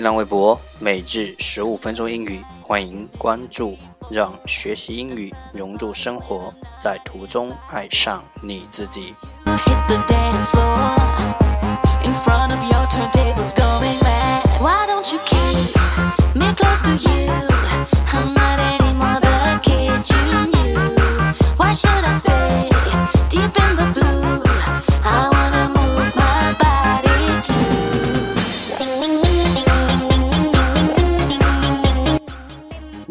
新浪微博每日十五分钟英语，欢迎关注，让学习英语融入生活，在途中爱上你自己。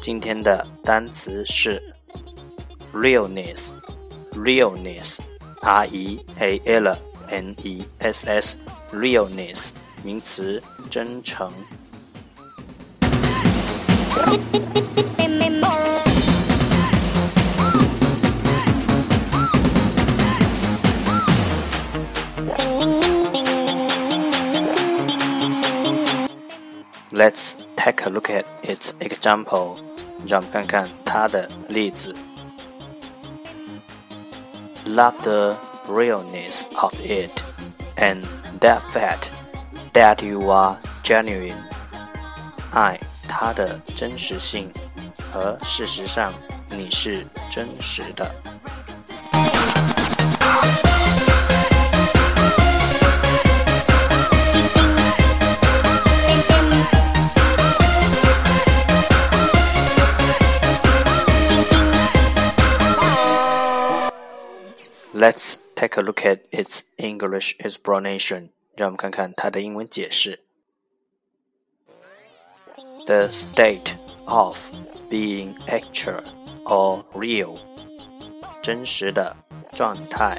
今天的单词是 realness，realness，r e a l n e s s，realness，名词，真诚。Let's take a look at its example. 让我们看看它的例子。Love the realness of it and that fact that you are genuine。爱它的真实性和事实上你是真实的。Let's take a look at its English explanation. 让我们看看它的英文解释。The state of being actual or real，真实的状态。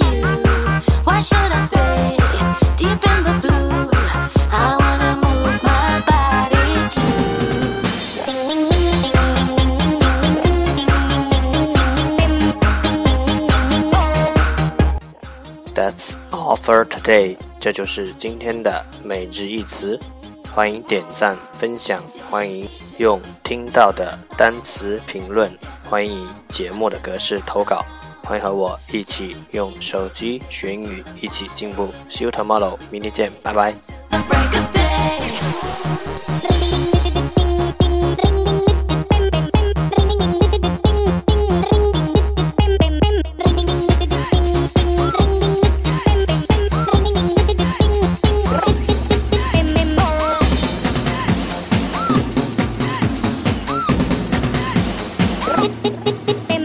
Offer today。这就是今天的每日一词。欢迎点赞分享，欢迎用听到的单词评论，欢迎节目的格式投稿。欢迎和我一起用手机学英语，一起进步。See you tomorrow，明天见，拜拜。Thank.